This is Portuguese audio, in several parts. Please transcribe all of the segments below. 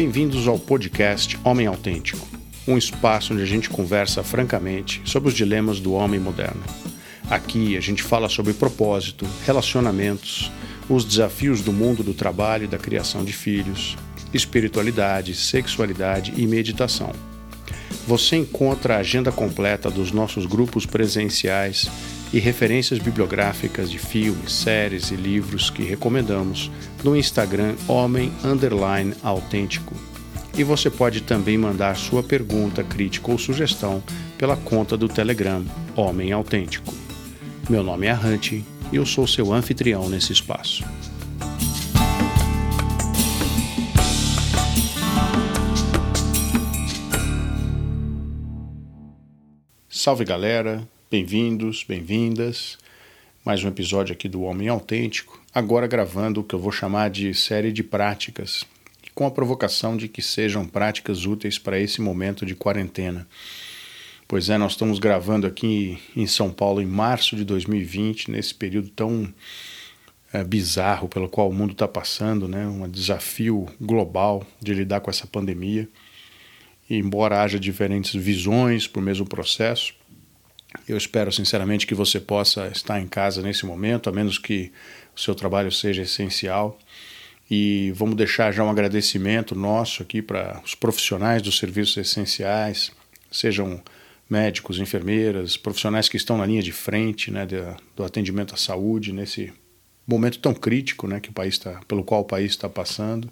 Bem-vindos ao podcast Homem Autêntico, um espaço onde a gente conversa francamente sobre os dilemas do homem moderno. Aqui a gente fala sobre propósito, relacionamentos, os desafios do mundo do trabalho e da criação de filhos, espiritualidade, sexualidade e meditação. Você encontra a agenda completa dos nossos grupos presenciais e referências bibliográficas de filmes, séries e livros que recomendamos no Instagram Homem Underline Autêntico. E você pode também mandar sua pergunta, crítica ou sugestão pela conta do Telegram Homem Autêntico. Meu nome é Hunt e eu sou seu anfitrião nesse espaço. Salve galera, Bem-vindos, bem-vindas. Mais um episódio aqui do Homem Autêntico, agora gravando o que eu vou chamar de série de práticas, com a provocação de que sejam práticas úteis para esse momento de quarentena. Pois é, nós estamos gravando aqui em São Paulo em março de 2020, nesse período tão é, bizarro pelo qual o mundo está passando, né? um desafio global de lidar com essa pandemia. E embora haja diferentes visões para o mesmo processo, eu espero sinceramente que você possa estar em casa nesse momento, a menos que o seu trabalho seja essencial. E vamos deixar já um agradecimento nosso aqui para os profissionais dos serviços essenciais, sejam médicos, enfermeiras, profissionais que estão na linha de frente né, do atendimento à saúde nesse momento tão crítico né, que o país tá, pelo qual o país está passando.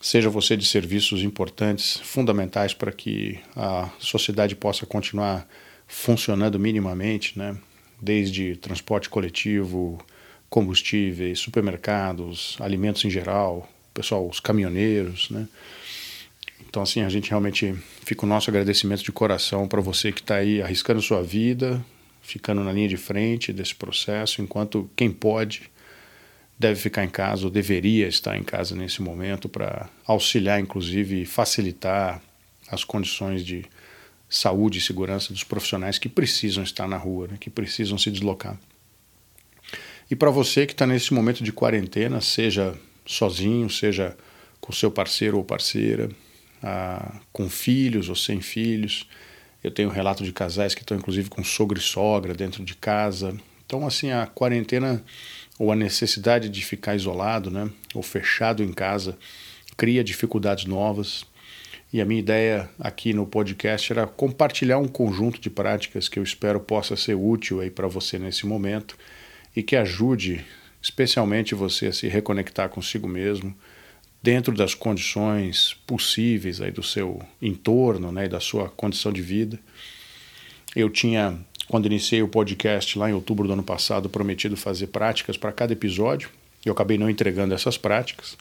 Seja você de serviços importantes, fundamentais para que a sociedade possa continuar funcionando minimamente, né? desde transporte coletivo, combustíveis, supermercados, alimentos em geral, pessoal, os caminhoneiros, né? Então, assim, a gente realmente fica o nosso agradecimento de coração para você que está aí arriscando sua vida, ficando na linha de frente desse processo, enquanto quem pode deve ficar em casa ou deveria estar em casa nesse momento para auxiliar, inclusive, facilitar as condições de saúde e segurança dos profissionais que precisam estar na rua, né, que precisam se deslocar. E para você que está nesse momento de quarentena, seja sozinho, seja com seu parceiro ou parceira, ah, com filhos ou sem filhos, eu tenho relato de casais que estão inclusive com sogro e sogra dentro de casa. Então, assim, a quarentena ou a necessidade de ficar isolado, né, ou fechado em casa, cria dificuldades novas. E a minha ideia aqui no podcast era compartilhar um conjunto de práticas que eu espero possa ser útil aí para você nesse momento e que ajude especialmente você a se reconectar consigo mesmo dentro das condições possíveis aí do seu entorno, né, e da sua condição de vida. Eu tinha quando iniciei o podcast lá em outubro do ano passado prometido fazer práticas para cada episódio. Eu acabei não entregando essas práticas.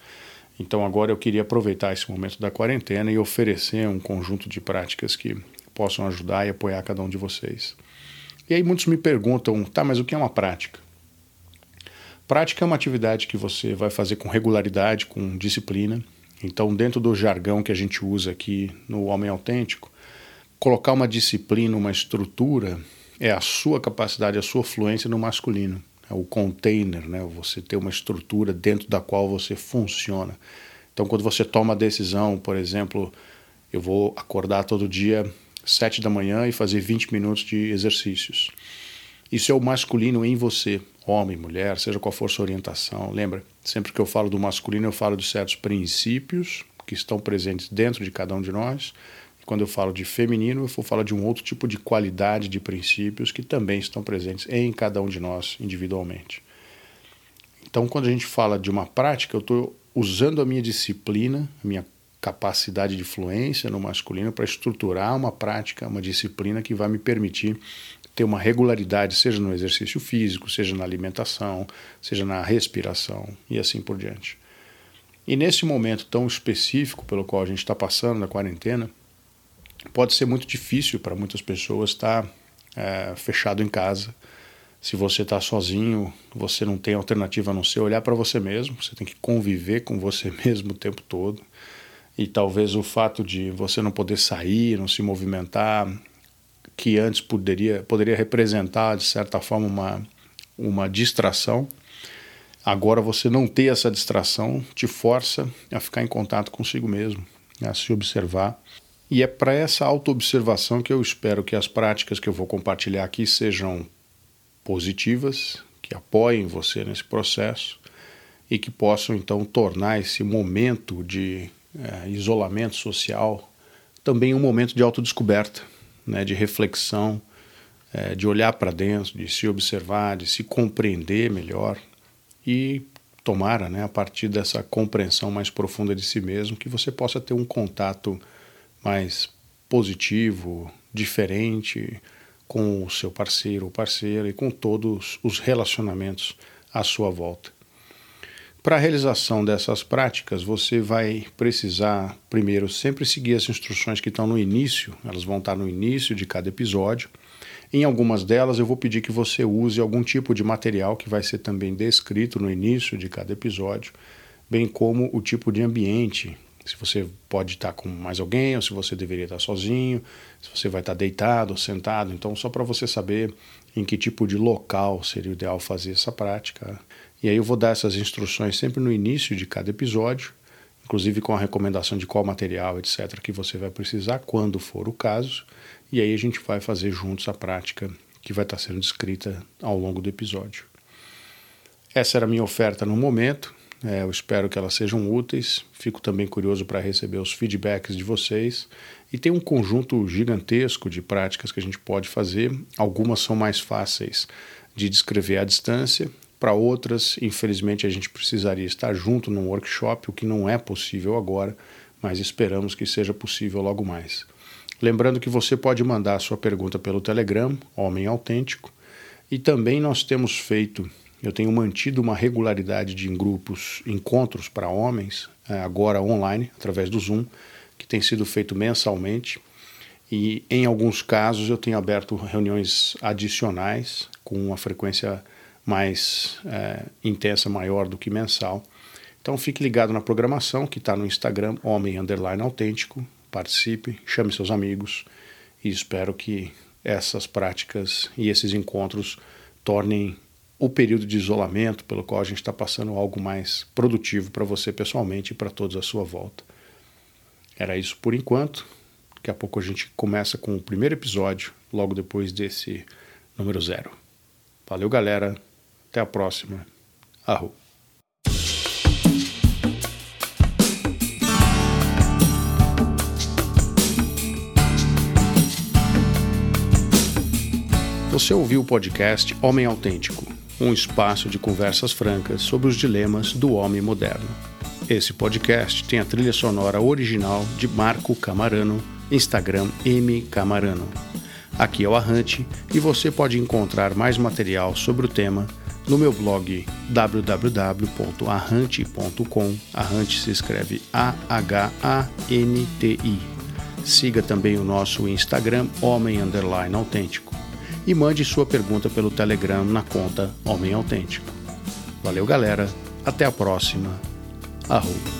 Então agora eu queria aproveitar esse momento da quarentena e oferecer um conjunto de práticas que possam ajudar e apoiar cada um de vocês. E aí muitos me perguntam, tá, mas o que é uma prática? Prática é uma atividade que você vai fazer com regularidade, com disciplina. Então, dentro do jargão que a gente usa aqui no Homem Autêntico, colocar uma disciplina, uma estrutura, é a sua capacidade, a sua fluência no masculino. É o container, né? Você ter uma estrutura dentro da qual você funciona. Então, quando você toma a decisão, por exemplo, eu vou acordar todo dia sete da manhã e fazer 20 minutos de exercícios. Isso é o masculino em você, homem, mulher, seja qual for sua orientação. Lembra, sempre que eu falo do masculino, eu falo de certos princípios que estão presentes dentro de cada um de nós quando eu falo de feminino, eu falar de um outro tipo de qualidade de princípios que também estão presentes em cada um de nós individualmente. Então, quando a gente fala de uma prática, eu estou usando a minha disciplina, a minha capacidade de fluência no masculino para estruturar uma prática, uma disciplina que vai me permitir ter uma regularidade, seja no exercício físico, seja na alimentação, seja na respiração e assim por diante. E nesse momento tão específico pelo qual a gente está passando na quarentena, pode ser muito difícil para muitas pessoas estar tá, é, fechado em casa. Se você está sozinho, você não tem alternativa a não ser olhar para você mesmo, você tem que conviver com você mesmo o tempo todo. E talvez o fato de você não poder sair, não se movimentar, que antes poderia, poderia representar, de certa forma, uma, uma distração, Agora você não ter essa distração te força a ficar em contato consigo mesmo, a se observar. E é para essa autoobservação que eu espero que as práticas que eu vou compartilhar aqui sejam positivas, que apoiem você nesse processo e que possam então tornar esse momento de é, isolamento social também um momento de autodescoberta, né, de reflexão, é, de olhar para dentro, de se observar, de se compreender melhor e tomara, né, a partir dessa compreensão mais profunda de si mesmo, que você possa ter um contato mais positivo, diferente com o seu parceiro ou parceira e com todos os relacionamentos à sua volta. Para a realização dessas práticas, você vai precisar, primeiro, sempre seguir as instruções que estão no início, elas vão estar no início de cada episódio. Em algumas delas, eu vou pedir que você use algum tipo de material que vai ser também descrito no início de cada episódio, bem como o tipo de ambiente. Se você pode estar com mais alguém, ou se você deveria estar sozinho, se você vai estar deitado ou sentado. Então, só para você saber em que tipo de local seria ideal fazer essa prática. E aí eu vou dar essas instruções sempre no início de cada episódio, inclusive com a recomendação de qual material, etc., que você vai precisar quando for o caso. E aí a gente vai fazer juntos a prática que vai estar sendo descrita ao longo do episódio. Essa era a minha oferta no momento. É, eu espero que elas sejam úteis. Fico também curioso para receber os feedbacks de vocês. E tem um conjunto gigantesco de práticas que a gente pode fazer. Algumas são mais fáceis de descrever à distância, para outras, infelizmente, a gente precisaria estar junto num workshop, o que não é possível agora, mas esperamos que seja possível logo mais. Lembrando que você pode mandar sua pergunta pelo Telegram, Homem Autêntico, e também nós temos feito, eu tenho mantido uma regularidade de grupos, encontros para homens, é, agora online, através do Zoom, que tem sido feito mensalmente. E em alguns casos eu tenho aberto reuniões adicionais com uma frequência mais é, intensa, maior do que mensal. Então fique ligado na programação que está no Instagram, Homem Underline Autêntico. Participe, chame seus amigos e espero que essas práticas e esses encontros tornem o período de isolamento pelo qual a gente está passando algo mais produtivo para você pessoalmente e para todos à sua volta. Era isso por enquanto. Daqui a pouco a gente começa com o primeiro episódio, logo depois desse número zero. Valeu, galera. Até a próxima. Arro. Você ouviu o podcast Homem Autêntico, um espaço de conversas francas sobre os dilemas do homem moderno. Esse podcast tem a trilha sonora original de Marco Camarano, Instagram M Camarano. Aqui é o Arrante e você pode encontrar mais material sobre o tema no meu blog www.arrante.com. Arrante se escreve A-H-A-N-T-I. Siga também o nosso Instagram, Homem Underline Autêntico. E mande sua pergunta pelo Telegram na conta Homem Autêntico. Valeu, galera. Até a próxima. Arroba.